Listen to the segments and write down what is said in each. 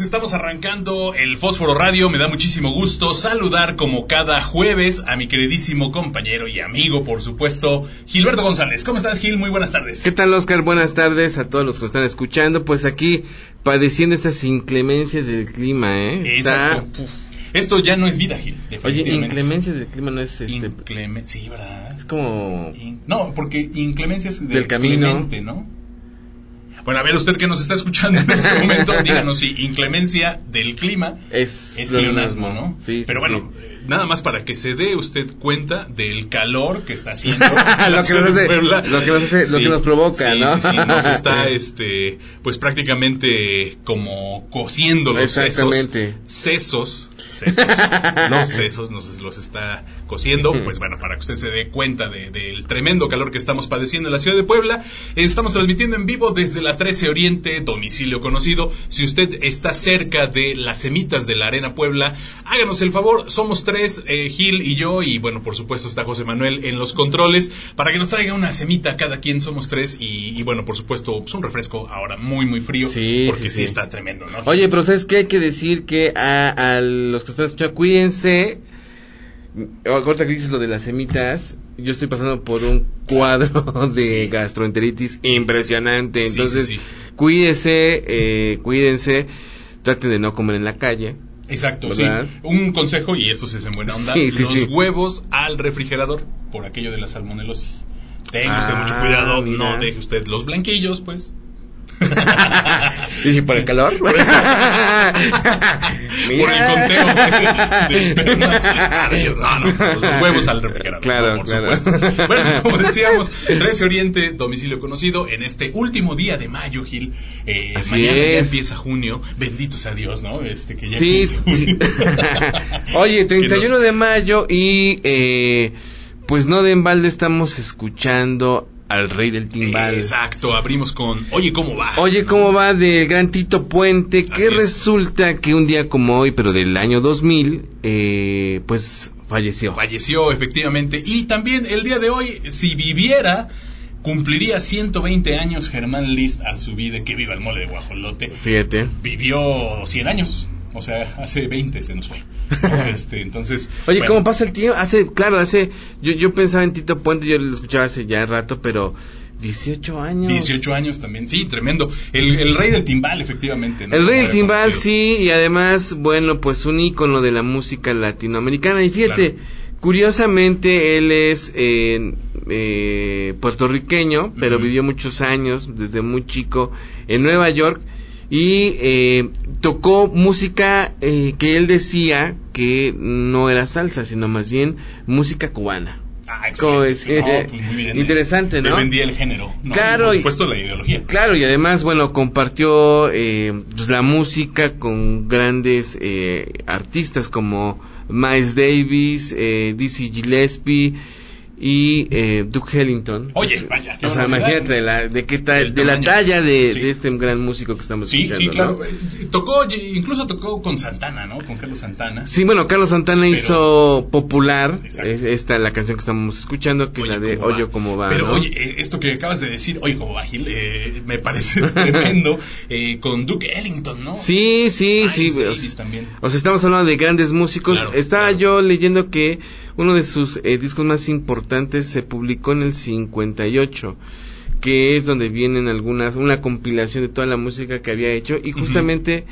estamos arrancando el Fósforo Radio. Me da muchísimo gusto saludar como cada jueves a mi queridísimo compañero y amigo, por supuesto, Gilberto González. ¿Cómo estás, Gil? Muy buenas tardes. ¿Qué tal, Oscar? Buenas tardes a todos los que están escuchando. Pues aquí padeciendo estas inclemencias del clima, ¿eh? Exacto. Esto ya no es vida, Gil. Oye, inclemencias del clima no es este. sí, ¿verdad? Es como. No, porque inclemencias del, camino. ¿no? Bueno, a ver, usted que nos está escuchando en este momento, díganos si inclemencia del clima es, es pleonasmo, ¿no? Sí, Pero bueno, nada más para que se dé usted cuenta del calor que está haciendo lo, que nos lo, que nos provoca, ¿no? Sí, sí, nos está, este, pues prácticamente como cociendo los sesos, sesos sesos, los sesos nos los está cociendo, pues bueno, para que usted se dé cuenta del tremendo calor que estamos padeciendo en la ciudad de Puebla, estamos transmitiendo en vivo desde la 13 Oriente, domicilio conocido. Si usted está cerca de las semitas de la Arena Puebla, háganos el favor, somos tres, eh, Gil y yo, y bueno, por supuesto está José Manuel en los controles, para que nos traiga una semita cada quien, somos tres, y, bueno, por supuesto, es pues un refresco ahora muy, muy frío, porque sí, está tremendo, ¿no? Oye, pero ¿sabes qué hay que decir? Que a, a los que están escuchando, cuídense. Ahorita que dices lo de las semitas, yo estoy pasando por un cuadro de gastroenteritis impresionante. Entonces, cuídese, eh, cuídense, traten de no comer en la calle. Exacto, sí. Un consejo, y esto se hace en buena onda, los huevos al refrigerador por aquello de la salmonelosis. Tenga usted mucho ah, cuidado, no deje usted los blanquillos, pues. ¿Y por el calor? por el conteo de, No, no, los huevos al refrigerador. Claro, por supuesto. Bueno, como decíamos, 13 Oriente, domicilio conocido, en este último día de mayo, Gil. Eh, mañana ya empieza junio. Bendito sea Dios, ¿no? Este, que ya sí, sí. Oye, 31 de mayo y eh, pues no de embalde estamos escuchando al rey del timbal. Exacto, abrimos con Oye, ¿cómo va? Oye, ¿cómo va del gran Tito Puente? Que resulta que un día como hoy, pero del año 2000, eh, pues falleció. Falleció, efectivamente. Y también el día de hoy, si viviera, cumpliría 120 años Germán List a su vida, que viva el mole de guajolote. Fíjate. Vivió 100 años. O sea, hace 20 se nos fue. Este, entonces. Oye, ¿cómo pasa el tiempo? Hace, claro, hace. Yo, yo pensaba en Tito Puente, yo lo escuchaba hace ya rato, pero. 18 años. 18 años también, sí, tremendo. El, rey del timbal, efectivamente. El rey del timbal, sí, y además, bueno, pues un ícono de la música latinoamericana. Y fíjate, curiosamente, él es eh, eh, puertorriqueño, pero vivió muchos años, desde muy chico, en Nueva York y eh, tocó música eh, que él decía que no era salsa, sino más bien música cubana. Ah, pues Interesante, ¿no? vendía el género. Claro. por supuesto, la ideología. Claro, y además, bueno, compartió eh, pues, la música con grandes artistas como Miles Davis, Dizzy Gillespie, y eh, Duke Ellington. Oye, pues, vaya. O sea, imagínate de la, de, qué tal, de la talla de, este gran músico que estamos sí, Sí, claro. Eh, tocó, incluso tocó con Santana, ¿no? Con Carlos Santana. Sí, bueno, Carlos Santana hizo popular esta la canción que estamos escuchando, que es la de Oye, ¿cómo va? Pero oye, eh, esto que acabas de decir, Oye, ¿cómo va, Gil? me parece tremendo. con Duke Ellington, ¿no? Sí, sí, sí. también. O sea, estamos hablando de grandes músicos. Estaba yo leyendo que uno de sus eh, discos más importantes se publicó en el 58 que es donde vienen algunas, una compilación de toda la música que había hecho. Y justamente,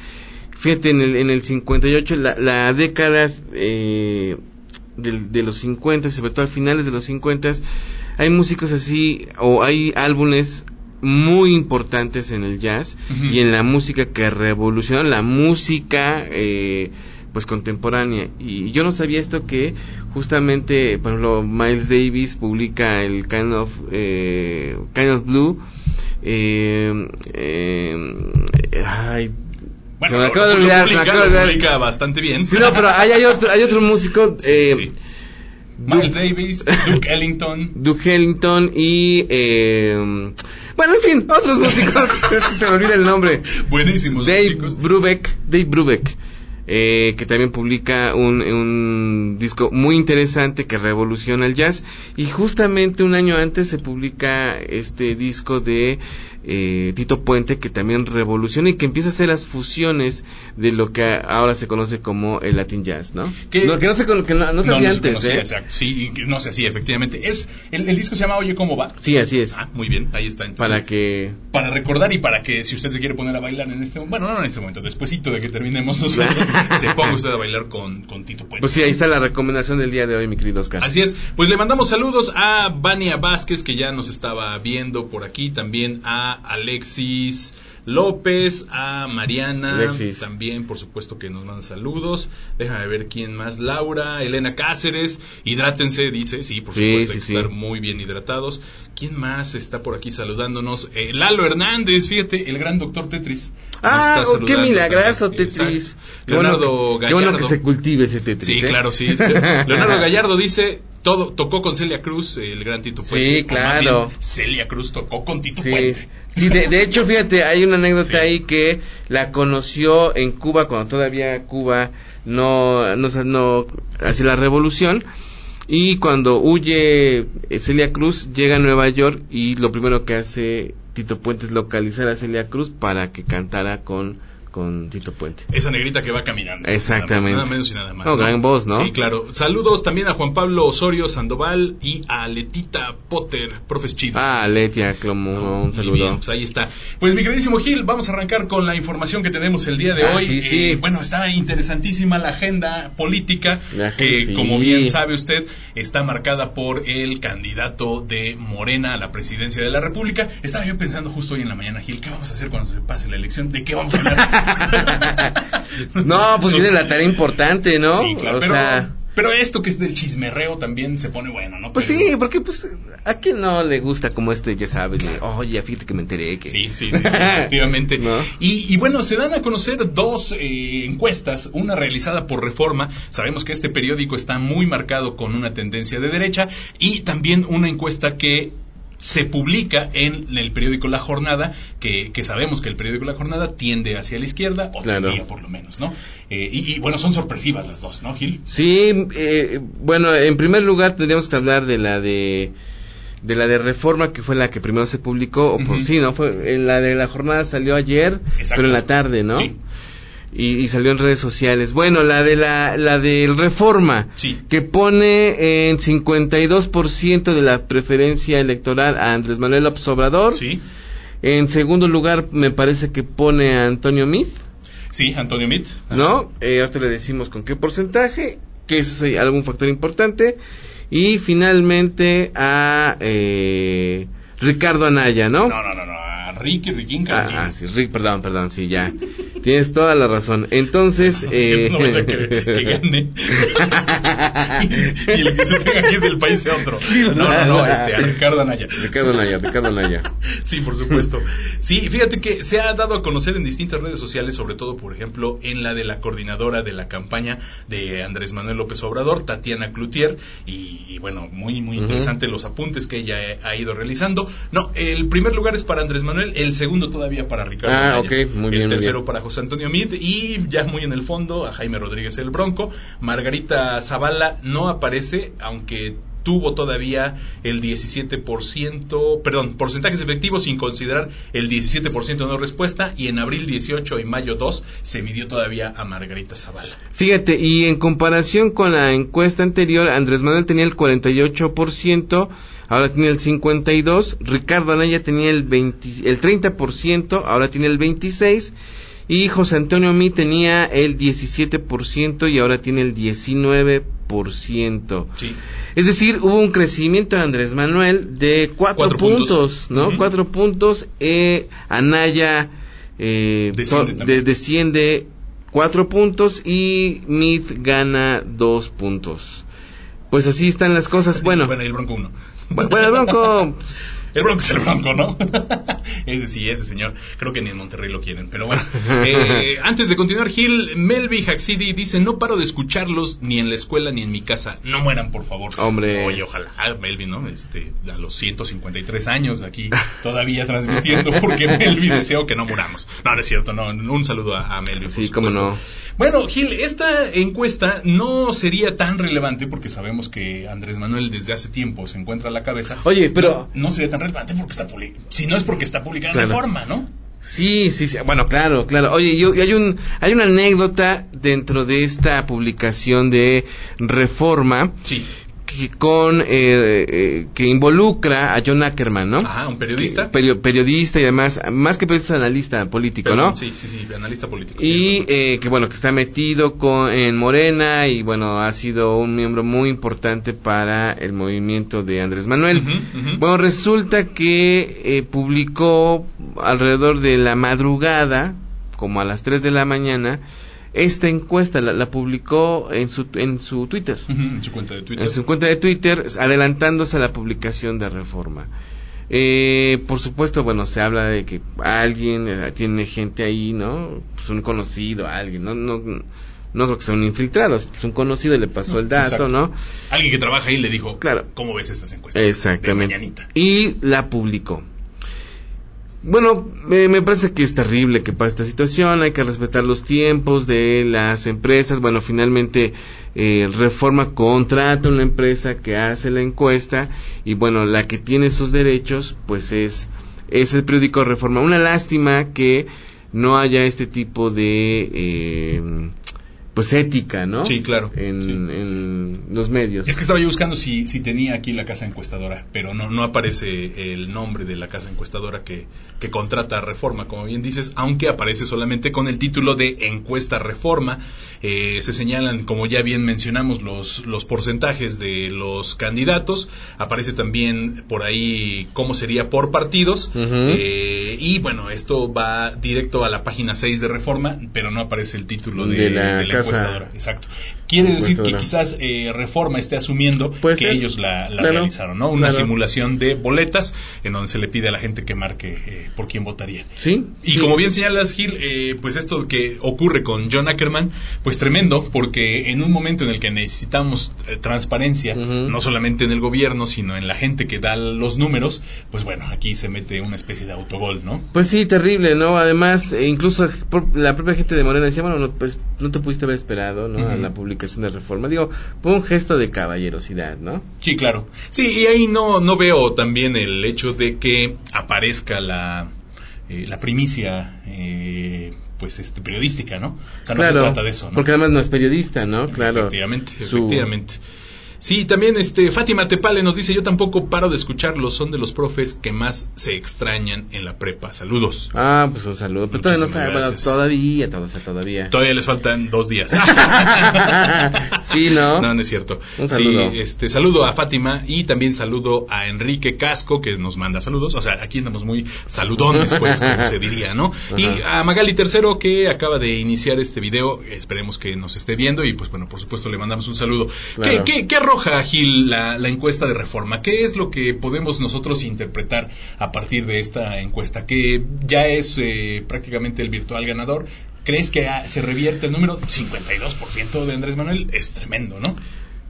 fíjate, en el, en el 58, la, la década eh, de, los 50, sobre todo a finales de los 50, hay músicos así, o hay álbumes muy importantes en el jazz y en la música que revolucionaron la música eh, pues contemporánea y yo no sabía esto que justamente por ejemplo Miles Davis publica el kind of eh, kind of blue eh, eh, ay, bueno, se me acaba de olvidar, se me acaba de olvidar. bastante bien. Sí, no, pero hay, hay otro, hay otro músico. Eh, sí, Miles Davis, Duke Ellington. Duke Ellington y. Eh, bueno, en fin, otros músicos. es que se me olvida el nombre. Buenísimos Dave músicos. Brubeck. Dave Brubeck eh, que también publica un, un, disco muy interesante que revoluciona el jazz. Y justamente un año antes se publica este disco de eh, Tito Puente que también revoluciona y que empieza a hacer las fusiones de lo que ahora se conoce como el Latin Jazz, ¿no? Que, no, que no se, que no, se hacía antes, ¿eh? Exacto, sí, no se hacía, efectivamente. Es, el, disco se llama Oye, ¿cómo va? Sí, así es. Ah, muy bien, ahí está. Entonces, para que... Para recordar y para que si usted se quiere poner a bailar en este momento, bueno, no en este momento, despuésito de que terminemos nosotros, se ponga usted a bailar con, con Tito Puente. Pues sí, ahí está la recomendación del día de hoy, mi querido Oscar. Así es, pues le mandamos saludos a Vania Vázquez, que ya nos estaba viendo por aquí, también a Alexis López, a Mariana, también por supuesto que nos mandan saludos. Déjame ver quién más. Laura, Elena Cáceres, hidrátense, dice, sí, por supuesto, hay que estar muy bien hidratados. ¿Quién más está por aquí saludándonos? Eh, Lalo Hernández, fíjate, el gran doctor Tetris. Ah, oh, qué milagroso Tetris. Leonardo Gallardo. Qué bueno que se cultive ese Tetris. Sí, ¿eh? claro, sí. Leonardo Gallardo dice, todo tocó con Celia Cruz, el gran Tito Puente. Sí, claro. Celia Cruz tocó con Tito Puente. Sí, de, hecho, fíjate, hay una anécdota ahí que la conoció en Cuba cuando todavía Cuba no, no, no hacia la revolución. Y cuando huye eh, Celia Cruz, llega a Nueva York y lo primero que hace Tito Puente es localizar a Celia Cruz para que cantara con con Tito Puente. Esa negrita que va caminando. Exactamente. Nada, menos y nada más. No, gran voz, ¿no? Sí, claro. Saludos también a Juan Pablo Osorio Sandoval y a Letita Potter, profes chido. Ah, Letia, como un saludo. pues ahí está. Pues mi queridísimo Gil, vamos a arrancar con la información que tenemos el día de Ah, hoy. sí, sí. Eh, bueno, está interesantísima la agenda política, La que sí. como bien sabe usted, está marcada por el candidato de Morena a la presidencia de la República. Estaba yo pensando justo hoy en la mañana, Gil, ¿qué vamos a hacer cuando se pase la elección? ¿De qué vamos a hablar? No, pues viene la tarea importante, ¿no? Sí, claro, o pero, sea, pero esto que es del chismerreo también se pone bueno, ¿no? pues Pero- sí, porque pues a quién no le gusta como este, ya sabes, de, oye, fíjate que me enteré que... Sí, sí, sí, sí, efectivamente. ¿No? Y, y bueno, se dan a conocer dos eh, encuestas, una realizada por Reforma, sabemos que este periódico está muy marcado con una tendencia de derecha, y también una encuesta que se publica en el periódico La Jornada, que, que sabemos que el periódico La Jornada tiende hacia la izquierda, o Claro. por lo menos, ¿no? Eh, y, y, bueno, son sorpresivas las dos, ¿no, Gil? Sí, eh, bueno, en primer lugar tendríamos que hablar de la de de la de Reforma que fue la que primero se publicó, o por, sí, no fue en la de la jornada salió ayer, Exacto. pero en la tarde, ¿no? Sí. Y, y salió en redes sociales. Bueno, la de la la del Reforma Sí. que pone en 52% de la preferencia electoral a Andrés Manuel López Obrador. Sí, En segundo lugar me parece que pone a Antonio Meade. sí, Antonio Mitt. ¿no? Eh, ahorita le decimos con qué porcentaje, que es eh, algún factor importante. Y finalmente a eh, Ricardo Anaya, ¿no? No, no, no, no, a Ricky, Riquín, Ah, ah, sí, Rick, perdón, perdón, sí, ya. Tienes toda la razón. Entonces, eh, no vais a querer que gane. y, y el que se tenga que ir del país sea otro. No, no, no, este, a Ricardo Anaya. Ricardo Anaya, Ricardo Anaya. Sí, por supuesto. Sí, fíjate que se ha dado a conocer en distintas redes sociales, sobre todo, por ejemplo, en la de la coordinadora de la campaña de Andrés Manuel López Obrador, Tatiana Cloutier, y, y bueno, muy, muy interesante los apuntes que ella ha ido realizando. No, el primer lugar es para Andrés Manuel, el segundo todavía para Ricardo Ah, ok, muy bien, el tercero bien. para José Antonio Mid y ya muy en el fondo a Jaime Rodríguez el Bronco. Margarita Zavala no aparece, aunque tuvo todavía el 17%, perdón, porcentajes efectivos sin considerar el 17% de no respuesta y en abril 18 y mayo 2 se midió todavía a Margarita Zavala. Fíjate, y en comparación con la encuesta anterior, Andrés Manuel tenía el 48%, ahora tiene el 52%, Ricardo Anaya tenía el, 20, el 30%, ahora tiene el 26%, y José Antonio Mí tenía el 17% y ahora tiene el 19%. Sí. Es decir, hubo un crecimiento de Andrés Manuel de cuatro, Cuatro puntos, puntos. ¿no? Ujú. Cuatro puntos. Eh, Anaya eh, Desciende de- desciende cuatro puntos y Mid gana dos puntos. Pues así están las cosas. Bueno, Bueno, y el Bronco 1. Bu- bueno, el Bronco, El Bronco es el Bronco, ¿no? ese sí, ese señor. Creo que ni en Monterrey lo quieren. Pero bueno, eh, antes de continuar, Gil, Melvi Haxidi dice: No paro de escucharlos ni en la escuela ni en mi casa. No mueran, por favor. Hombre. Oye, ojalá, Melvi, ¿no? Este, a los 153 años aquí todavía transmitiendo porque Melvi deseó que no muramos. No, no es cierto, no. Un saludo a, a Melvi. Sí, cómo no. Bueno, Gil, esta encuesta no sería tan relevante porque sabemos que Andrés Manuel desde hace tiempo se encuentra a la cabeza. Oye, pero- No, no sería tan relevante porque está. Si no es porque está publicada en Claro. Reforma, ¿no? Sí, sí, sí. Bueno, claro, claro. Oye, yo, hay un, hay una anécdota dentro de esta publicación de Reforma Sí. Que con eh, eh, que involucra a John Ackerman, ¿no? Ajá, un periodista. Perio- periodista y además, más que periodista, analista político, Perdón, ¿no? Sí, sí, sí, analista político. Y eh, que bueno, que está metido con, en Morena y bueno, ha sido un miembro muy importante para el movimiento de Andrés Manuel. Bueno, resulta que eh, publicó alrededor de la madrugada, como a las 3 de la mañana, esta encuesta, la, la publicó en su, en su Twitter. En su cuenta de Twitter. En su cuenta de Twitter, adelantándose a la publicación de Reforma. Eh, por supuesto, bueno, se habla de que alguien eh, tiene gente ahí, ¿no? Pues un conocido, alguien, ¿no? No, no creo que sea un infiltrado, es un conocido le pasó el dato, Exacto. ¿no? Alguien que trabaja ahí le dijo, Claro. ¿cómo ves estas encuestas? Exactamente. De. Y la publicó. Bueno, me parece que es terrible que pase esta situación, hay que respetar los tiempos de las empresas. Bueno, finalmente eh, Reforma contrata una empresa que hace la encuesta y bueno, la que tiene esos derechos pues es, es el periódico Reforma. Una lástima que no haya este tipo de eh, pues ética, ¿no? Sí, claro. En, los medios. Es que estaba yo buscando si, si tenía aquí la casa encuestadora, pero no, no aparece el nombre de la casa encuestadora que, que contrata Reforma, como bien dices, aunque aparece solamente con el título de encuesta Reforma. Eh, se señalan, como ya bien mencionamos, los, los porcentajes de los candidatos. Aparece también por ahí cómo sería por partidos. Eh, y bueno, esto va directo a la página 6 de Reforma, pero no aparece el título de, la, Exacto. Quiere decir que quizás eh, Reforma esté asumiendo que ellos la, realizaron, ¿no? Una simulación de boletas en donde se le pide a la gente que marque eh, por quién votaría. Sí. Y como bien señalas, Gil, eh, pues esto que ocurre con John Ackerman, pues tremendo, porque en un momento en el que necesitamos transparencia, no solamente en el gobierno, sino en la gente que da los números, pues bueno, aquí se mete una especie de autogol, ¿no? Pues sí, terrible, ¿no? Además, incluso la propia gente de Morena decía, bueno, pues no te pudiste haber esperado, ¿no? A la publicación de reforma. Digo, fue un gesto de caballerosidad, ¿no? Sí, claro. Sí, y ahí no, no veo también el hecho de que aparezca la, eh, la primicia, eh, pues, este, periodística, ¿no? O sea, no se trata de eso, ¿no? Porque además no es periodista, ¿no? Claro. Efectivamente, efectivamente. Sí, también este Fátima Tepale nos dice, yo tampoco paro de escucharlos, son de los profes que más se extrañan en la prepa. Saludos. Ah, pues un saludo. Pero todavía no sabe, todavía, todavía, todavía. Todavía les faltan dos días. sí, ¿no? No, no es cierto. Un saludo. Sí, este, saludo a Fátima y también saludo a Enrique Casco que nos manda saludos. O sea, aquí andamos muy saludones, pues, como se diría, ¿no? Y a Magali Tercero que acaba de iniciar este video, esperemos que nos esté viendo y pues bueno, por supuesto le mandamos un saludo. ¿Qué, qué, qué arroja, Gil, la, encuesta de reforma? ¿Qué es lo que podemos nosotros interpretar a partir de esta encuesta? Que ya es eh, prácticamente el virtual ganador. ¿Crees que se revierte el número? 52% de Andrés Manuel es tremendo, ¿no?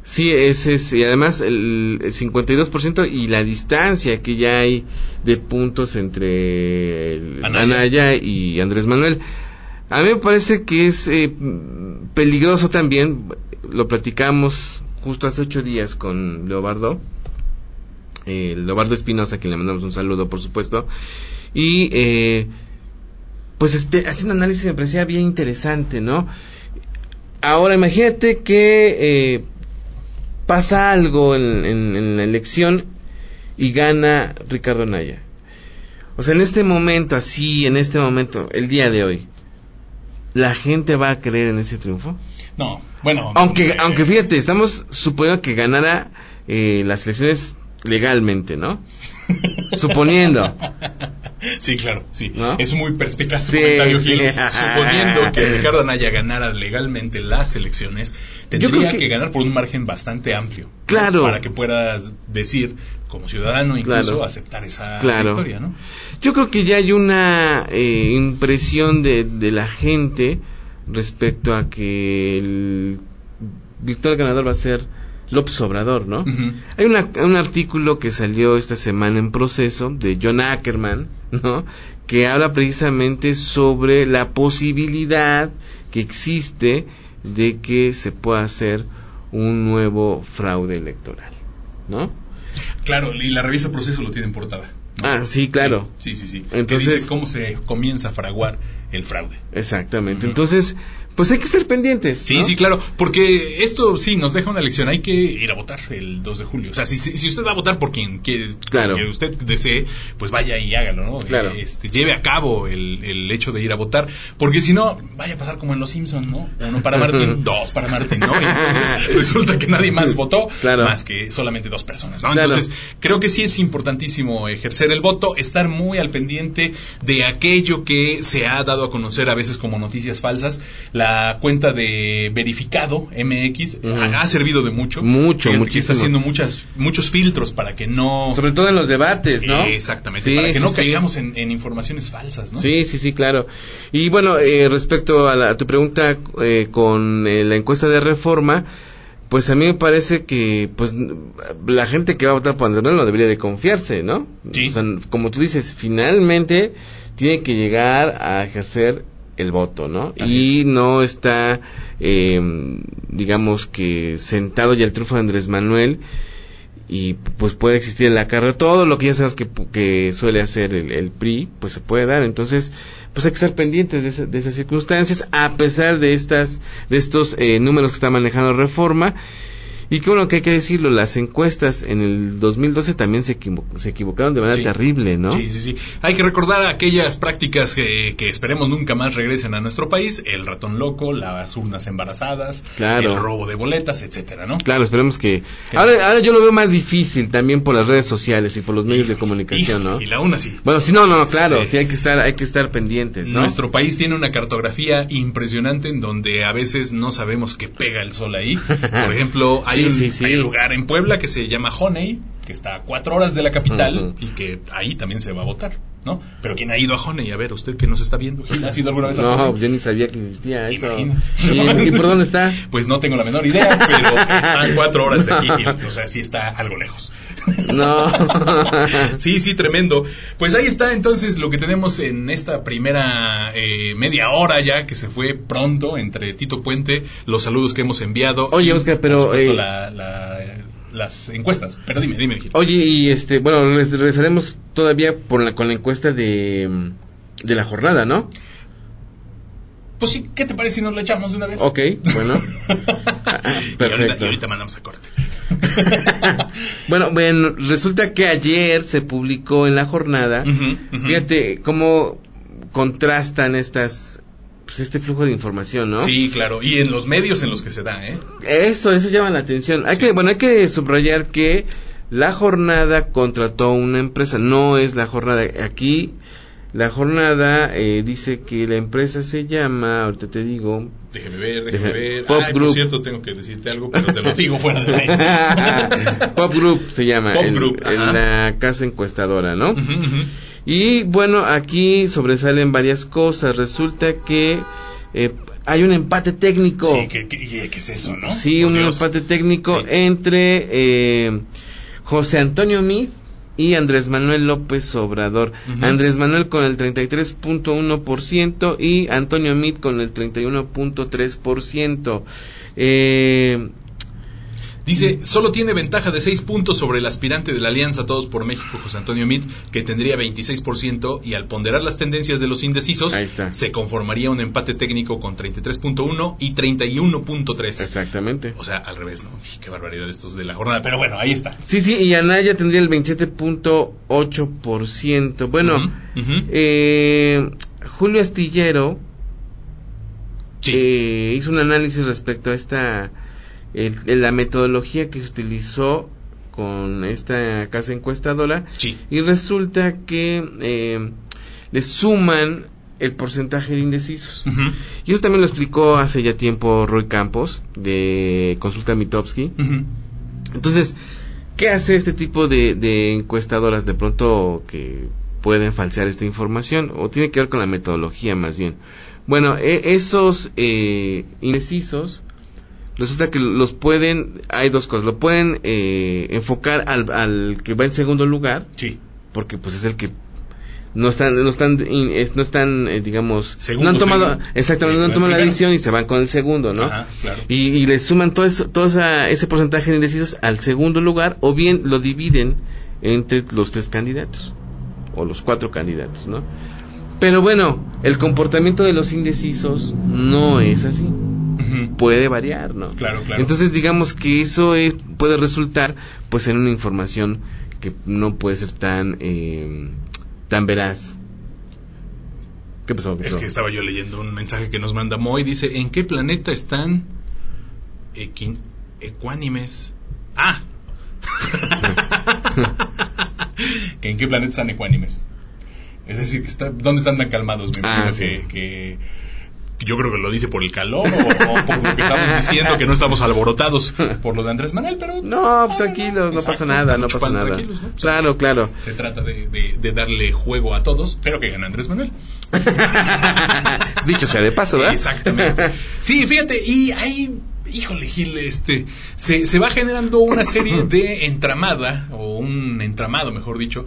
Sí, ese es, y además el, 52% y la distancia que ya hay de puntos entre Anaya, y Andrés Manuel. A mí me parece que es eh, peligroso también, lo platicamos justo hace ocho días con Leobardo, Leobardo Espinosa, a quien le mandamos un saludo, por supuesto, y eh, pues este, haciendo análisis me parecía bien interesante, ¿no? Ahora imagínate que eh, pasa algo en, en, la elección y gana Ricardo Naya. O sea, en este momento, así, en este momento, el día de hoy, ¿la gente va a creer en ese triunfo? No, bueno. Aunque, eh, aunque fíjate, estamos suponiendo que ganara eh, las elecciones legalmente, ¿no? Suponiendo. Sí, claro, sí. Es muy perspicaz tu comentario, Suponiendo que Ricardo Anaya ganara legalmente las elecciones, tendría que... ganar por un margen bastante amplio. Claro. Para que puedas decir, como ciudadano, incluso aceptar esa victoria, ¿no? Yo creo que ya hay una eh, impresión de, de la gente respecto a que el victor ganador va a ser López Obrador, ¿no? Hay un artículo que salió esta semana en proceso de John Ackerman, ¿no? Que habla precisamente sobre la posibilidad que existe de que se pueda hacer un nuevo fraude electoral, ¿no? Claro, y la revista Proceso lo tiene en portada. Ah, sí, claro. Sí, sí, sí. Entonces, dice cómo se comienza a fraguar el fraude. Exactamente. Entonces, pues hay que estar pendientes. Sí, sí, claro, porque esto sí nos deja una lección. Hay que ir a votar el 2 de julio. O sea, si, si usted va a votar por quien que, que usted desee, pues vaya y hágalo, ¿no? Claro. Este, lleve a cabo el, el, hecho de ir a votar, porque si no, vaya a pasar como en Los Simpsons, ¿no? Uno para Martín, dos para Martín, ¿no? Y entonces resulta que nadie más votó, más que solamente dos personas, ¿no? Entonces, creo que sí es importantísimo ejercer el voto, estar muy al pendiente de aquello que se ha dado a conocer a veces como noticias falsas. La la cuenta de verificado MX ha, servido de mucho. Mucho, mucho. Está haciendo muchas, muchos filtros para que no. Sobre todo en los debates, ¿no? exactamente. para que no caigamos en, informaciones falsas, ¿no? Sí, sí, sí, claro. Y bueno, eh, respecto a, tu pregunta eh, con eh, la encuesta de reforma. Pues a mí me parece que pues la gente que va a votar por Andrés Manuel no debería de confiarse, ¿no? Sí. O sea, como tú dices, finalmente tiene que llegar a ejercer el voto, ¿no? y no está, eh, digamos que sentado ya el triunfo de Andrés Manuel. y pues puede existir el acarreo. Todo lo que ya sabes que, que suele hacer el, el, PRI, pues se puede dar. Entonces, pues hay que estar pendientes de, de esas circunstancias, a pesar de estas, de estos eh, números que está manejando Reforma. Y que bueno, que hay que decirlo, las encuestas en el 2012 también se, se equivocaron de manera terrible, ¿no? Sí, sí, sí. Hay que recordar aquellas prácticas que, que, esperemos nunca más regresen a nuestro país, el ratón loco, las urnas embarazadas, el robo de boletas, etcétera, ¿no? Claro, esperemos que... Ahora, ahora yo lo veo más difícil también por las redes sociales y por los medios de comunicación, ¿no? Y la una sí. Bueno, sí, no, no, claro, sí hay que estar, hay que estar pendientes, ¿no? Nuestro país tiene una cartografía impresionante en donde a veces no sabemos qué pega el sol ahí. Por ejemplo, hay hay un lugar en Puebla que se llama Honey, que está a cuatro horas de la capital y que ahí también se va a votar, ¿no? Pero ¿quién ha ido a Honey? A ver, usted que nos está viendo, ¿quién ha ido alguna vez a Honey? No, yo ni sabía que existía eso. ¿Y, por dónde está? Pues no tengo la menor idea, pero está a cuatro horas de aquí, o sea, sí está algo lejos. No. sí, sí, tremendo. Pues ahí está entonces lo que tenemos en esta primera eh, media hora ya, que se fue pronto entre Tito Puente, los saludos que hemos enviado. Oye, Oscar, pero... Eh, la, la las encuestas. Pero dime, dime. Oye, y este, bueno, regresaremos todavía por la, con la encuesta de, de la jornada, ¿no? Pues sí, ¿qué te parece si nos la echamos de una vez? Ok, bueno. Perfecto. Y ahorita, mandamos a corte. bueno, bueno, resulta que ayer se publicó en la jornada, fíjate cómo contrastan estas pues este flujo de información, ¿no? Sí, claro, y en los medios en los que se da, ¿eh? Eso, eso llama la atención. Hay que, bueno, hay que subrayar que la jornada contrató una empresa, no es la jornada aquí. La jornada eh, dice que la empresa se llama, ahorita te digo. Déjeme ver, déjeme ver. Pop Group. Por cierto, tengo que decirte algo, pero te lo digo fuera de ahí. Pop Group se llama. Pop Group. En la casa encuestadora, ¿no? Y bueno, aquí sobresalen varias cosas. Resulta que eh, hay un empate técnico. Sí, ¿qué, es eso, no? Sí, un empate técnico entre eh, José Antonio Mid y Andrés Manuel López Obrador. Andrés Manuel con el 33.1% y Antonio Mid con el 31.3%. Eh, Dice, solo tiene ventaja de 6 puntos sobre el aspirante de la Alianza Todos por México, José Antonio Mit, que tendría 26%, y al ponderar las tendencias de los indecisos, se conformaría un empate técnico con 33.1 y 31.3. Exactamente. O sea, al revés, ¿no? Qué barbaridad estos de la jornada, pero bueno, ahí está. Sí, sí, y Anaya tendría el 27.8%. Bueno, Eh, Julio Astillero eh, hizo un análisis respecto a esta la metodología que se utilizó con esta casa encuestadora y resulta que eh, le suman el porcentaje de indecisos. Y eso también lo explicó hace ya tiempo Roy Campos de Consulta Mitowski. Entonces, ¿qué hace este tipo de, encuestadoras de pronto que pueden falsear esta información? O tiene que ver con la metodología más bien. Bueno, e, esos eh, indecisos resulta que los pueden, hay dos cosas, lo pueden eh, enfocar al, al, que va en segundo lugar, sí. porque pues es el que no están, no están, no están, eh, digamos, no han tomado, exactamente, no han tomado la decisión y se van con el segundo, ¿no? Ajá, claro. y, y, le suman todo eso, todo ese porcentaje de indecisos al segundo lugar, o bien lo dividen entre los tres candidatos, o los cuatro candidatos, ¿no? Pero bueno, el comportamiento de los indecisos no es así puede variar, ¿no? Claro, claro. Entonces digamos que eso puede resultar pues en una información que no puede ser tan eh, tan veraz. ¿Qué pasó? Es que estaba yo leyendo un mensaje que nos manda Moy, dice, ¿en qué planeta están ecuánimes? Ah. ¿En qué planeta están ecuánimes? Es decir, que está, ¿dónde están tan calmados? Me ah, que yo creo que lo dice por el calor o, por lo que estamos diciendo que no estamos alborotados por lo de Andrés Manuel, pero... No, pues tranquilos, no, pasa nada, no pasa nada. Claro, claro. Se trata de, darle juego a todos, pero que gane Andrés Manuel. Dicho sea de paso, ¿verdad? Exactamente. Sí, fíjate, y ahí, híjole, Gil, este, se, se va generando una serie de entramada, o un entramado, mejor dicho,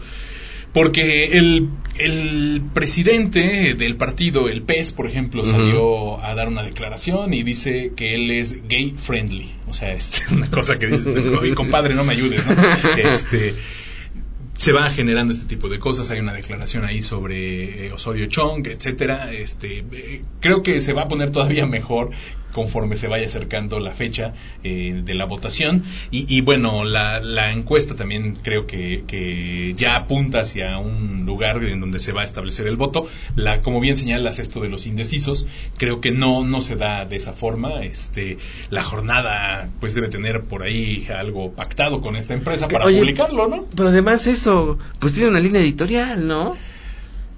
Porque el, el presidente del partido, el PES, por ejemplo, salió a dar una declaración y dice que él es gay friendly. O sea, es una cosa que dice, compadre, no me ayudes, ¿no? Este, se va generando este tipo de cosas. Hay una declaración ahí sobre eh, Osorio Chong, etcétera. Este, eh, creo que se va a poner todavía mejor conforme se vaya acercando la fecha eh, de la votación. Y, bueno, la, la, encuesta también creo que, que, ya apunta hacia un lugar en donde se va a establecer el voto. La, como bien señalas esto de los indecisos, creo que no, no se da de esa forma. Este, la jornada pues debe tener por ahí algo pactado con esta empresa para publicarlo, ¿no? Pero además eso, pues tiene una línea editorial, ¿no?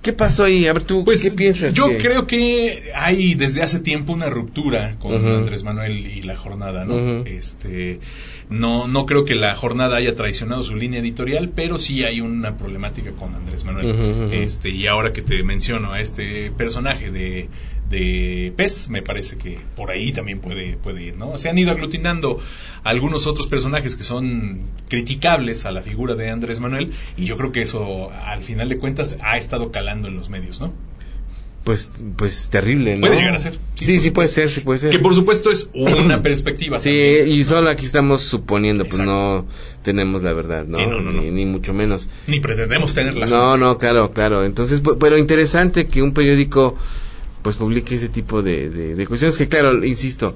¿Qué pasó ahí? A ver, tú, pues, ¿qué piensas? Yo creo que hay desde hace tiempo una ruptura con Andrés Manuel y la jornada, ¿no? Este, no, no creo que la jornada haya traicionado su línea editorial, pero sí hay una problemática con Andrés Manuel. Este, y ahora que te menciono a este personaje de, de PES, me parece que por ahí también puede, puede ir, ¿no? Se han ido aglutinando algunos otros personajes que son criticables a la figura de Andrés Manuel y yo creo que eso al final de cuentas ha estado calando en los medios, ¿no? Pues, pues terrible, ¿no? Puede llegar a ser. Sí, sí, puede ser, sí puede ser. Que por supuesto es una perspectiva. Sí, y solo aquí estamos suponiendo, pues no tenemos la verdad, ¿no? Ni, ni, mucho menos. Ni pretendemos tenerla. No, no, claro, claro. Entonces, pero interesante que un periódico pues publique ese tipo de, de, cuestiones que claro, insisto,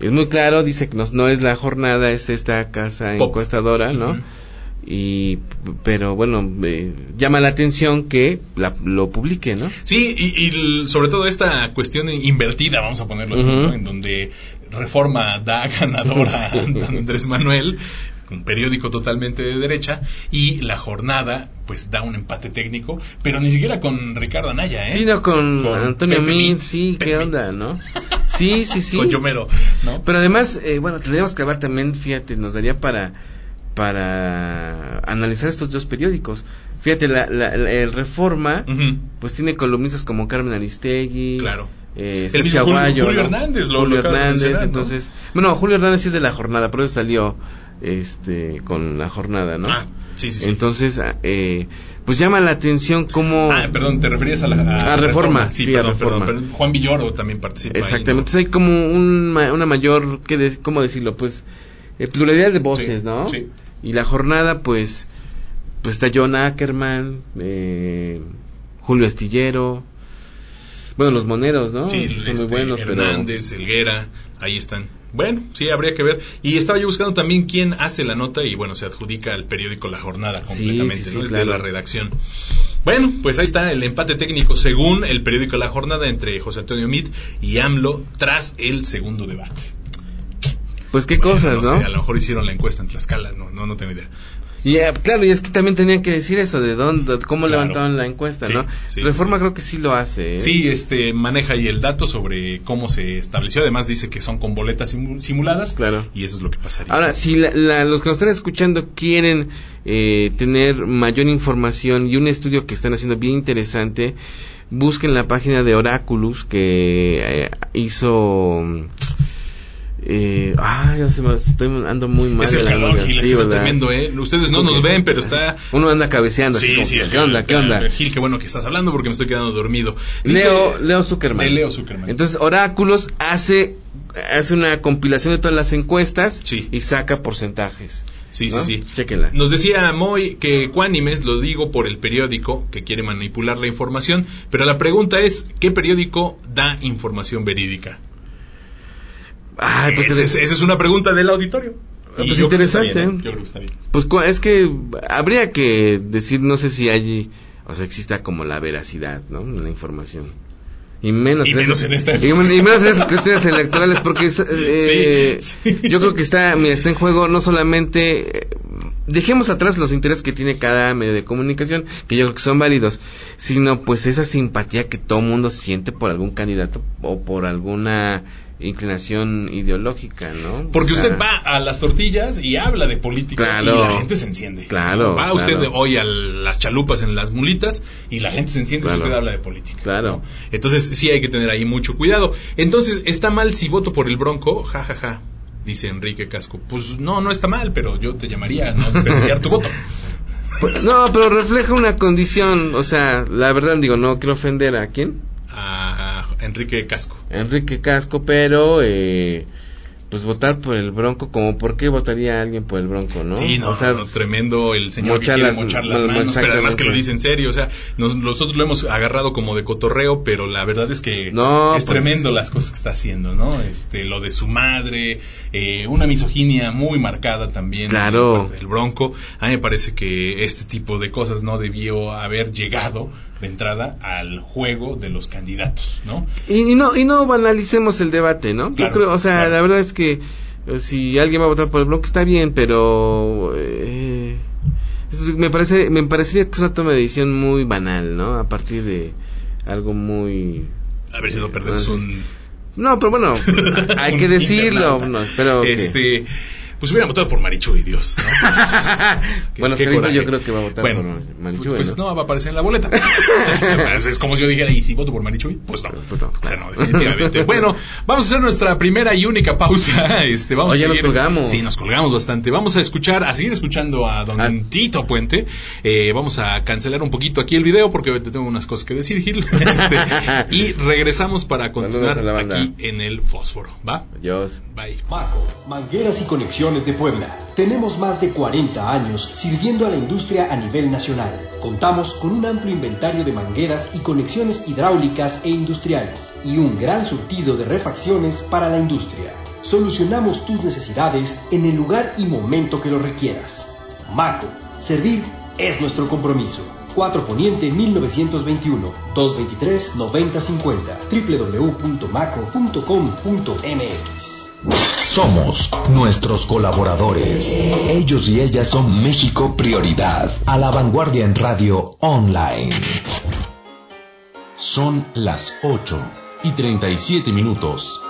es muy claro, dice que no, no es la jornada, es esta casa encuestadora, ¿no? y pero bueno eh, llama la atención que lo publique no sí y, sobre todo esta cuestión invertida vamos a ponerlo así en donde Reforma da ganadora a Andrés Manuel un periódico totalmente de derecha, y La Jornada, pues da un empate técnico, pero ni siquiera con Ricardo Anaya, ¿eh? Sí, no, con, Antonio Min, sí, qué onda, ¿no? Sí, sí, sí. con Yomero, ¿no? Pero además, eh, bueno, tendríamos que hablar también, fíjate, nos daría para para analizar estos dos periódicos. Fíjate, la, el Reforma, pues tiene columnistas como Carmen Aristegui, claro. Eh, el mismo Julio, Hernández, lo, Julio Hernández, entonces, bueno, Julio Hernández sí es de la jornada, pero salió este con la jornada, ¿no? Ah, sí, sí, Entonces, ah, eh, pues llama la atención cómo... Ah, perdón, te referías a la... A, reforma, sí, a reforma. Juan Villoro también participa Exactamente, entonces hay como una mayor, ¿qué ¿cómo decirlo? Pues eh, pluralidad de voces, ¿no? Sí. Y la jornada, pues, pues está John Ackerman, eh, Julio Astillero, bueno, los moneros, ¿no? Sí, son muy este, buenos, Hernández, Elguera, ahí están. Bueno, sí, habría que ver. Y estaba yo buscando también quién hace la nota y bueno, se adjudica al periódico La Jornada completamente, sí, sí, de la redacción. Bueno, pues ahí está el empate técnico según el periódico La Jornada entre José Antonio Mit y AMLO tras el segundo debate. Pues qué cosas, ¿no? Sé, a lo mejor hicieron la encuesta en Tlaxcala, no, no, no tengo idea. Y eh, claro, y es que también tenían que decir eso, de dónde, cómo levantaban la encuesta, ¿no? Reforma creo que sí lo hace. ¿eh? Sí, este, maneja ahí el dato sobre cómo se estableció. Además dice que son con boletas simuladas. Claro. Y eso es lo que pasaría. Ahora, si los que nos están escuchando quieren eh, tener mayor información y un estudio que están haciendo bien interesante, busquen la página de Oraculus que hizo eh, ya se me estoy ando muy mal. Es el calor, Gil, está tremendo, ¿eh? Ustedes no nos ven, pero está. Uno anda cabeceando. Sí, sí. ¿Qué onda? ¿Qué onda? Gil, qué bueno que estás hablando porque me estoy quedando dormido. Leo, Leo Zuckerman. Leo Zuckerman. Entonces, Oráculos hace, hace una compilación de todas las encuestas sí. y saca porcentajes. Sí, sí, sí. Chéquenla. Nos decía Moy que Cuánimes, lo digo por el periódico, que quiere manipular la información, pero la pregunta es, ¿qué periódico da información verídica? Pues esa es una pregunta del auditorio. Ah, pues interesante. ¿eh? Yo creo que está bien. Pues es que habría que decir, no sé si allí, o sea, exista como la veracidad, ¿no? En la información. Y menos, y menos en esta y, menos en esas cuestiones electorales, porque eh, yo creo que está, mira, está en juego no solamente. Eh, dejemos atrás los intereses que tiene cada medio de comunicación, que yo creo que son válidos, sino pues esa simpatía que todo mundo siente por algún candidato o por alguna inclinación ideológica, ¿no? Porque usted va a las tortillas y habla de política y la gente se enciende. Claro. Va usted hoy a las chalupas en las mulitas y la gente se enciende si usted habla de política. Claro. Entonces sí hay que tener ahí mucho cuidado. Entonces, ¿está mal si voto por el Bronco? Ja, ja, ja. Dice Enrique Casco. Pues no, no está mal, pero yo te llamaría a no tu voto. Pues, no, pero refleja una condición, o sea, la verdad digo, no quiero ofender a quién. A Enrique Casco. Enrique Casco, pero eh, pues votar por el Bronco, como por qué votaría alguien por el Bronco, ¿no? Sí, no, tremendo el señor que quiere mochar las manos, pero además que lo dice en serio, o sea, nosotros lo hemos agarrado como de cotorreo, pero la verdad es que no, es pues tremendo las cosas que está haciendo, ¿no? Este, lo de su madre, eh, una misoginia muy marcada también. Claro. El Bronco, a mí me parece que este tipo de cosas no debió haber llegado de entrada al juego de los candidatos, ¿no? Y, no y no banalicemos el debate, ¿no? Yo creo, o sea, la verdad es que eh, si alguien va a votar por el bloque está bien, pero eh, me parece me parecería que es una toma de decisión muy banal, ¿no? A partir de algo muy haber sido perdemos un no, pero bueno, hay que decirlo, no, espero este pues hubieran votado por Marichuy, Dios. ¿no? bueno, Oscarito yo creo que va a votar por Marichuy. Pues, pues ¿no? va a aparecer en la boleta. es como si yo dijera, ¿y si voto por Marichuy? Pues no. Pues no, claro. no definitivamente. bueno, vamos a hacer nuestra primera y única pausa. Este, vamos Oye, a nos colgamos. Sí, nos colgamos bastante. Vamos a escuchar, a seguir escuchando a don ah. Tito Puente. Eh, vamos a cancelar un poquito aquí el video porque tengo unas cosas que decir, Gil. Este, y regresamos para continuar aquí en el fósforo. ¿Va? Adiós. Bye. Maco, mangueras y de Puebla. Tenemos más de 40 años sirviendo a la industria a nivel nacional. Contamos con un amplio inventario de mangueras y conexiones hidráulicas e industriales y un gran surtido de refacciones para la industria. Solucionamos tus necesidades en el lugar y momento que lo requieras. Maco, servir es nuestro compromiso. 4 Poniente 1921 223 9050 www.maco.com.mx somos nuestros colaboradores. Ellos y ellas son México Prioridad. A la vanguardia en radio online. Son las 8 y 37 minutos.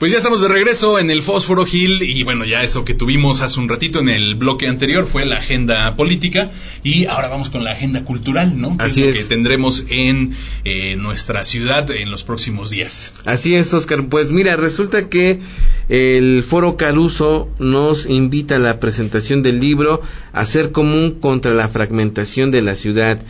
Pues ya estamos de regreso en el Fósforo Hill y bueno, ya eso que tuvimos hace un ratito en el bloque anterior fue la agenda política y ahora vamos con la agenda cultural, ¿no? Así es. que tendremos en eh, nuestra ciudad en los próximos días. Así es, Oscar. Pues mira, resulta que el Foro Caruso nos invita a la presentación del libro Hacer común contra la fragmentación de la ciudad.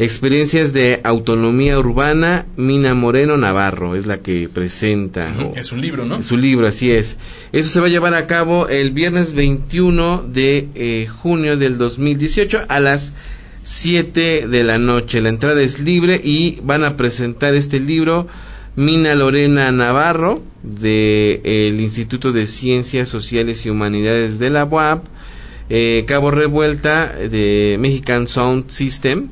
Experiencias de autonomía urbana, Mina Moreno Navarro, es la que presenta. Es un libro, ¿no? Es un libro, así es. Eso se va a llevar a cabo el viernes 21 de eh, junio del 2018 a las 7 de la noche. La entrada es libre y van a presentar este libro Mina Lorena Navarro del Instituto de Ciencias Sociales y Humanidades de la UAP, eh, Cabo Revuelta de Mexican Sound System,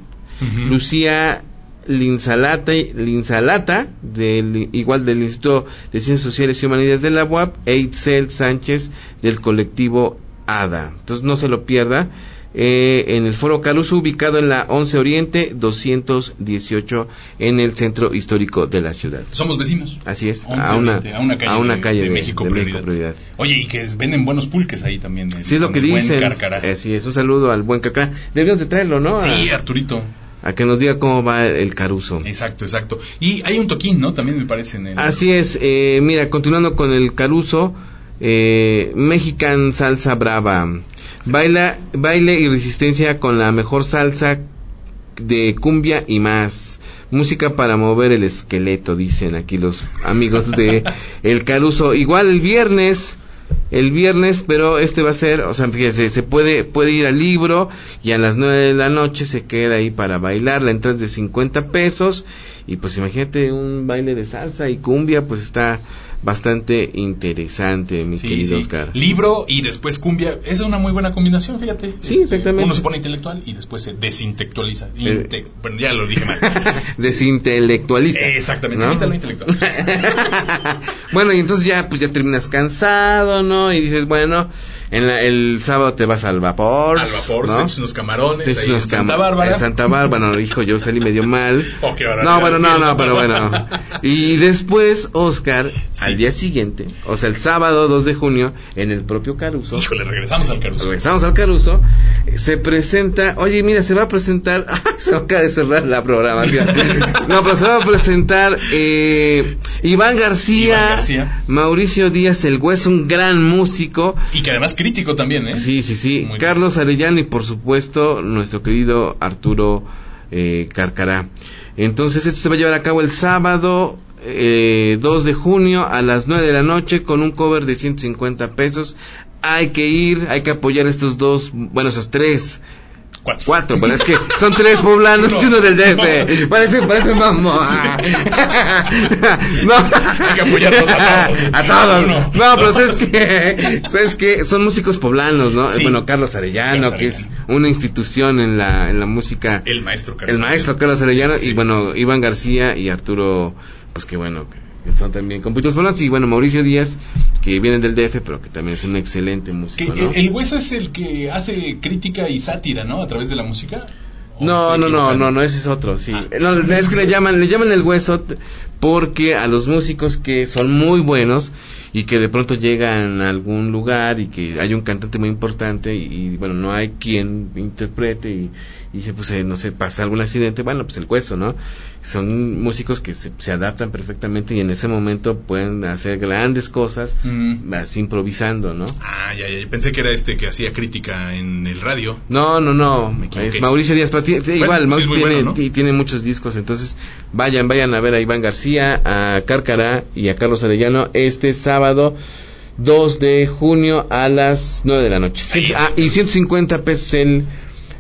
Lucía Linsalata, Linsalata del, igual del Instituto de Ciencias Sociales y Humanidades de la UAP, e Itzel Sánchez del colectivo ADA. Entonces no se lo pierda. Eh, en el Foro Caluso, ubicado en la 11 Oriente 218 en el centro histórico de la ciudad. Somos vecinos. Así es, a una, a una, calle, de, México, prioridad. Oye, y que venden buenos pulques ahí también. sí, es lo que dicen. Así es, un saludo al buen Carcará. Debemos de traerlo, ¿no? Sí, Arturito a que nos diga cómo va el Caruso. Exacto, exacto. Y hay un toquín, ¿no? También me parece. En el... Así es. Eh, mira, continuando con el Caruso, eh, Mexican Salsa Brava. Baila, baile y resistencia con la mejor salsa de cumbia y más. Música para mover el esqueleto, dicen aquí los amigos de El Caruso. Igual el viernes, el viernes, pero este va a ser, o sea, fíjese, se puede, puede ir al libro y a las nueve de la noche se queda ahí para bailar. La entrada es de 50 pesos y pues imagínate un baile de salsa y cumbia, pues está bastante interesante, mi querido Oscar. Libro y después cumbia, es una muy buena combinación, fíjate. Sí, este, exactamente. Uno se pone intelectual y después se desintelectualiza. Eh. bueno, ya lo dije mal. desintelectualiza. Exactamente, se lo intelectual. bueno, y entonces ya, pues ya terminas cansado, ¿no? Y dices, bueno, en el sábado te vas al vapor. Al vapor, ¿no? unos camarones. ahí en Santa Bárbara. En Santa Bárbara, hijo, yo salí medio mal. Oh, no, bueno, no, no, pero bueno. Y después, Oscar, al día siguiente, o sea, el sábado 2 de junio, en el propio Caruso. Híjole, regresamos al Caruso. Regresamos al Caruso. Se presenta, oye, mira, se va a presentar. se acaba de cerrar la programación. no, pero se va a presentar eh, Iván, García, Iván García, Mauricio Díaz el Hueso, un gran músico. Y que además crítico también, ¿eh? Sí, sí, sí. Carlos Arellano y por supuesto nuestro querido Arturo eh, Carcará. Entonces esto se va a llevar a cabo el sábado eh, 2 de junio a las 9 de la noche con un cover de 150 pesos. Hay que ir, hay que apoyar estos dos, bueno, esos tres Cuatro. Cuatro, es que son tres poblanos y uno del DF. Parece, parece mamón. no. Hay que a todos. A todos. No, pero sabes que, sabes que son músicos poblanos, ¿no? Bueno, Carlos Arellano, que es una institución en la, en la música. El maestro Carlos El maestro Carlos Arellano y bueno, Iván García y Arturo, pues que bueno, que son también compuestos por y bueno Mauricio Díaz que viene del DF pero que también es un excelente músico ¿no? el, hueso es el que hace crítica y sátira no a través de la música. No no no no no ese es otro sí. Ah. no, es que le llaman le llaman el hueso porque a los músicos que son muy buenos y que de pronto llegan a algún lugar y que hay un cantante muy importante y, bueno no hay quien interprete y, y se pues eh, no sé pasa algún accidente bueno pues el hueso no son músicos que se, se, adaptan perfectamente y en ese momento pueden hacer grandes cosas mm. así improvisando no ah ya, ya pensé que era este que hacía crítica en el radio. No no no es Mauricio Díaz igual Mauricio tiene, tiene muchos discos entonces vayan vayan a ver a Iván García a Cárcara y a Carlos Arellano este sábado 2 de junio a las 9 de la noche. Ah, y 150 pesos el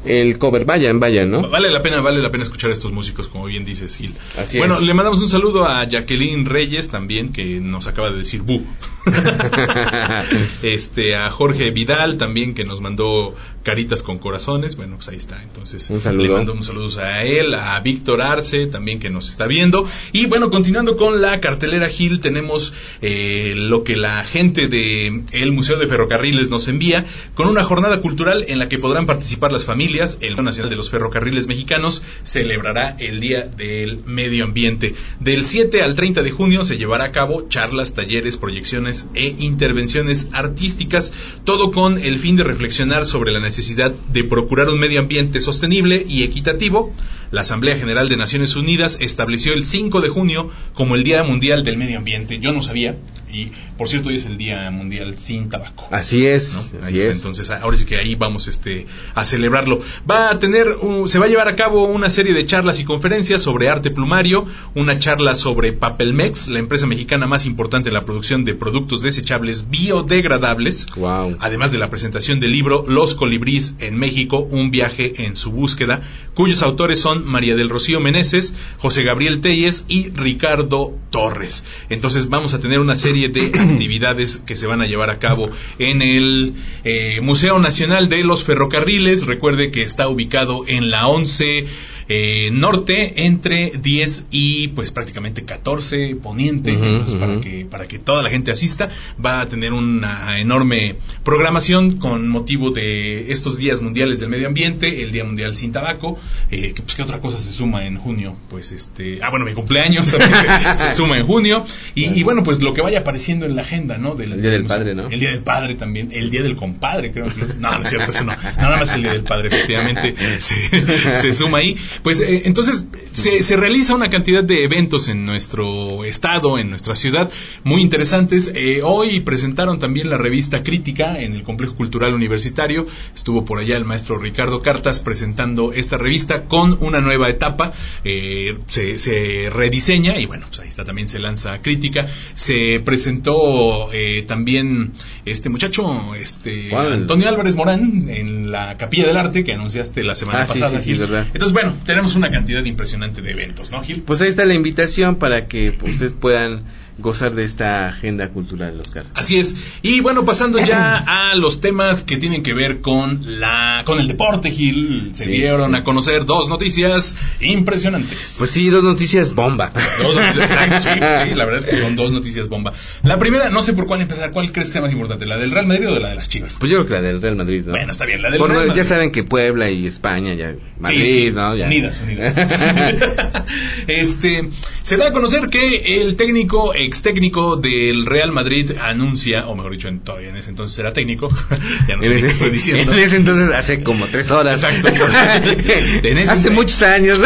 el cover. Vayan, vayan, ¿no? Vale la pena, vale la pena escuchar a estos músicos, como bien dices, Gil. bueno, le mandamos un saludo a Jacqueline Reyes también, que nos acaba de decir bu. este, a Jorge Vidal también, que nos mandó caritas con corazones. Bueno, pues ahí está. Entonces, un saludo. le mando un saludo a él, a Víctor Arce también, que nos está viendo. Y bueno, continuando con la cartelera Gil, tenemos eh, lo que la gente del el Museo de Ferrocarriles nos envía, con una jornada cultural en la que podrán participar las familias Familias, el Nacional de los Ferrocarriles Mexicanos celebrará el Día del Medio Ambiente. Del 7 al 30 de junio se llevará a cabo charlas, talleres, proyecciones e intervenciones artísticas, todo con el fin de reflexionar sobre la necesidad de procurar un medio ambiente sostenible y equitativo la Asamblea General de Naciones Unidas estableció el 5 de junio como el Día Mundial del Medio Ambiente. Yo no sabía, y por cierto, hoy es el Día Mundial sin tabaco. Así es. Ahí está, entonces ahora sí que ahí vamos este, a celebrarlo. Va a tener, se va a llevar a cabo una serie de charlas y conferencias sobre arte plumario, una charla sobre Papelmex, la empresa mexicana más importante en la producción de productos desechables biodegradables. Wow. Además de la presentación del libro Los Colibrís en México, un viaje en su búsqueda, cuyos autores son María del Rocío Meneses, José Gabriel Telles y Ricardo Torres. Entonces vamos a tener una serie de actividades que se van a llevar a cabo en el eh, Museo Nacional de los Ferrocarriles. Recuerde que está ubicado en la 11 eh, norte entre 10 y pues prácticamente 14 poniente. Para que para que toda la gente asista va a tener una enorme programación con motivo de estos días mundiales del medio ambiente el día mundial sin tabaco eh, que pues qué otra cosa se suma en junio pues este ah bueno mi cumpleaños también se, suma en junio. Y, bueno pues lo que vaya apareciendo en la agenda no del, el día del padre no el día del padre también el día del compadre creo que no no es cierto eso no nada más el día del padre efectivamente se, se suma ahí pues eh, entonces se, se, realiza una cantidad de eventos en nuestro estado, en nuestra ciudad, muy interesantes. Eh, hoy presentaron también la revista Crítica en el Complejo Cultural Universitario. Estuvo por allá el maestro Ricardo Cartas presentando esta revista con una nueva etapa. Eh, se, se, rediseña y bueno, pues ahí está también se lanza Crítica. Se presentó también este muchacho, este Antonio Álvarez Morán en la Capilla del Arte que anunciaste la semana ah, pasada. Sí, sí, verdad. Entonces bueno, tenemos una cantidad impresionante de eventos, ¿no, Gil? Pues ahí está la invitación para que ustedes puedan gozar de esta agenda cultural, Oscar. Así es. Y bueno, pasando ya a los temas que tienen que ver con la con el deporte, Gil, se dieron a conocer dos noticias impresionantes. Pues sí, dos noticias bomba. Dos noticias, sí, sí, la verdad es que son dos noticias bomba. La primera, no sé por cuál empezar, ¿cuál crees que sea más importante, la del Real Madrid o de la de las Chivas? Pues yo creo que la del Real Madrid, ¿no? Bueno, está bien, la del Real Madrid. Ya saben que Puebla y España ya Madrid, ¿no? Ya. Unidas, unidas. este, se da a conocer que el técnico ex técnico del Real Madrid anuncia, o mejor dicho, todavía en ese entonces era técnico, ya no sé qué estoy diciendo. En ese entonces hace como tres horas. Exacto. hace muchos años.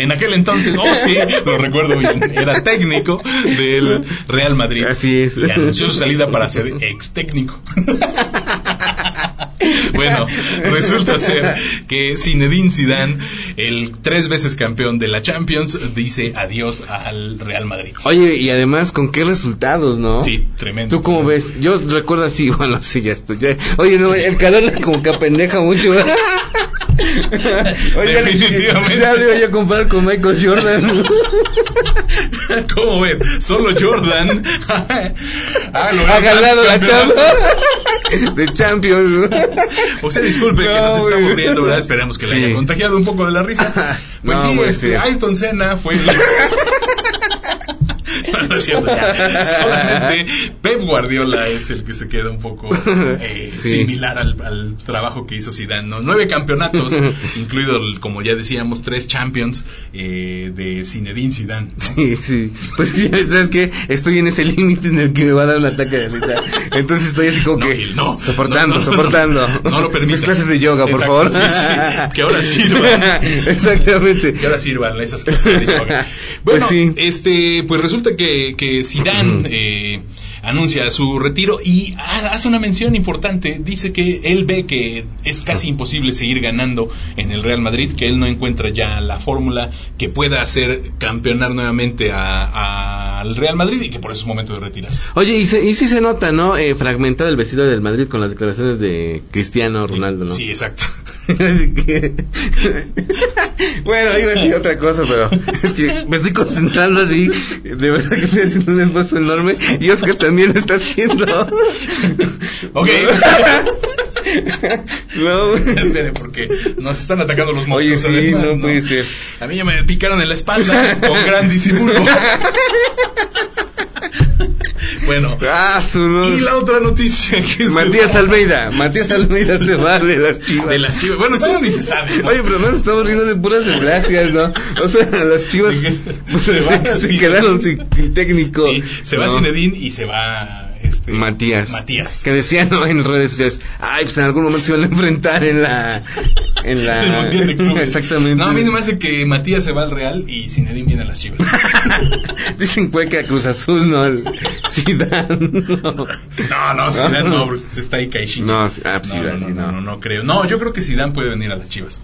En aquel entonces, oh sí, lo recuerdo bien, era técnico del Real Madrid. Así es. Y anunció su salida para ser ex técnico. bueno, resulta ser que Zinedine Zidane, el tres veces campeón de la Champions, dice adiós al Real Madrid. Oye, y además, ¿con qué resultados, no? Sí, tremendo. ¿Tú cómo ves? Yo recuerdo así, bueno, sí, ya estoy. Oye, no, el calor como que apendeja mucho. Oye, Definitivamente. Ya lo iba a comprar con Michael Jordan. ¿Cómo ves? Solo Jordan ah, ha ganado la cama de Champions. Usted disculpe que nos estamos riendo, ¿verdad? Esperamos que le haya contagiado un poco de la risa. Pues sí, este, Ayrton Senna fue no, es cierto, ya. Solamente Pep Guardiola es el que se queda un poco eh, similar al, trabajo que hizo Zidane. ¿no? Nueve campeonatos, incluido, como ya decíamos, tres champions eh, de Zinedine Zidane. Sí, sí. Pues ¿sabes qué? Estoy en ese límite en el que me va a dar un ataque de risa. Entonces estoy así como que no, soportando, soportando. No, lo permitas. Mis clases de yoga, por favor. Sí, sí, que ahora sirvan. Exactamente. Que ahora sirvan esas clases de yoga. Bueno, pues este, pues resulta que, que Zidane eh, anuncia su retiro y hace una mención importante. Dice que él ve que es casi imposible seguir ganando en el Real Madrid, que él no encuentra ya la fórmula que pueda hacer campeonar nuevamente al Real Madrid y que por eso es momento de retirarse. Oye, y, y sí se nota, ¿no? Eh, fragmentado el vestido del Madrid con las declaraciones de Cristiano Ronaldo, ¿no? Sí, exacto. Así que... bueno, iba a decir otra cosa, pero es que me estoy concentrando así. De verdad que estoy haciendo un esfuerzo enorme y Oscar también lo está haciendo. ok. no. Espere, porque nos están atacando los moscos. Oye, sí, no, puede ser. A mí ya me picaron en la espalda con gran disimulo. bueno. Ah, y la otra noticia que Matías Almeida. Matías Almeida se va de las chivas. De las chivas. Bueno, todavía ni se sabe. Oye, pero no estamos riendo de puras desgracias, ¿no? O sea, las chivas pues, se, se, quedaron sin, técnico. Sí, se va Zinedine y se va este, Matías. Matías. Que decían ¿no? en redes sociales, ay, pues en algún momento se van a enfrentar en la... En la... el Mundial de Clubes. Exactamente. No, a mí se me hace que Matías se va al Real y Zinedine viene a las Chivas. Dicen Cueca Cruz Azul, ¿no? Zidane. No, no, no Zidane no, bro, está ahí Caixinha. No, ah, pues no, no, no, no, no, creo. No, yo creo que Zidane puede venir a las Chivas.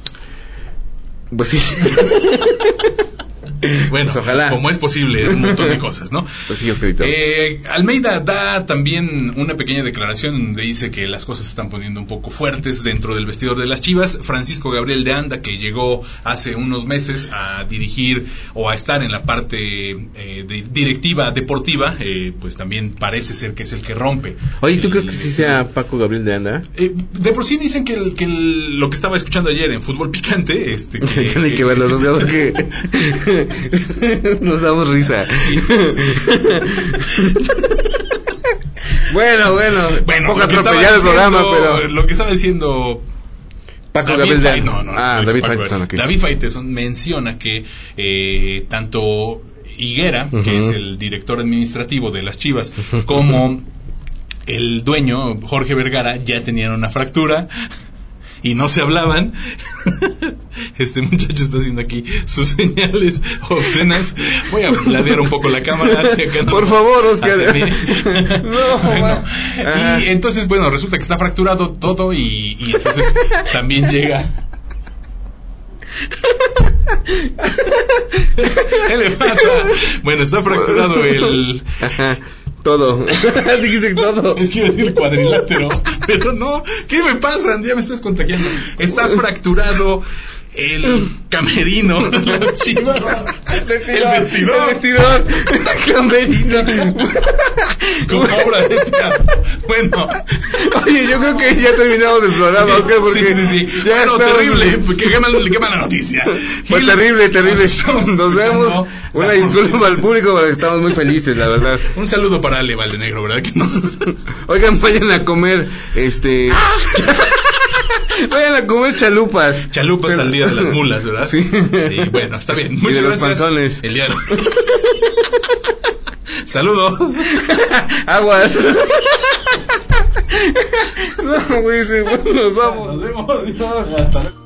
Pues sí. bueno, pues ojalá. como es posible, un montón de cosas, ¿no? Pues sí, eh, Almeida da también una pequeña declaración donde dice que las cosas se están poniendo un poco fuertes dentro del vestidor de las Chivas. Francisco Gabriel de Anda, que llegó hace unos meses a dirigir o a estar en la parte eh, de directiva deportiva, eh, pues también parece ser que es el que rompe. Oye, ¿tú crees que sí sea Paco Gabriel de Anda? Eh, de por sí dicen que, que lo que estaba escuchando ayer en Fútbol Picante, este, que, que, ver los dos, que Nos damos risa. bueno, bueno. Bueno, poco atropellado el programa, pero. Lo que estaba diciendo Paco David Gabriel no, no, ah, David Faiteson, David Faiteson menciona que eh, tanto Higuera, que es el director administrativo de las Chivas, como el dueño, Jorge Vergara, ya tenían una fractura y no se hablaban. Este muchacho está haciendo aquí sus señales obscenas. Voy a ladear un poco la cámara hacia acá. Por favor, Oscar. y entonces, bueno, resulta que está fracturado todo y, y entonces también llega ¿Qué le pasa? Bueno, está fracturado el, todo. Dijiste todo. Es que iba a decir cuadrilátero, pero no. ¿Qué me pasa? Ya me estás contagiando. Está fracturado el camerino de las chivas. El vestidor. El vestidor. El vestidor. El camerino. Como obra de teatro. Bueno. Oye, yo creo que ya terminamos el programa, sí, Oscar, porque. Sí, sí, sí. Ya bueno, terrible. Que quema, quema la noticia. Fue terrible, terrible. Nos vemos. Una disculpa al público, porque estamos muy felices, la verdad. Un saludo para Ale Valdenegro, ¿verdad? Que nos... Oigan, vayan a comer, este. Vayan a comer chalupas. Chalupas al día de las mulas, ¿verdad? Sí. Y bueno, está bien. Muchas y de gracias. Los panzones. El día Saludos. Aguas. no, güey, nos vamos. Nos vemos. Dios. Hasta luego.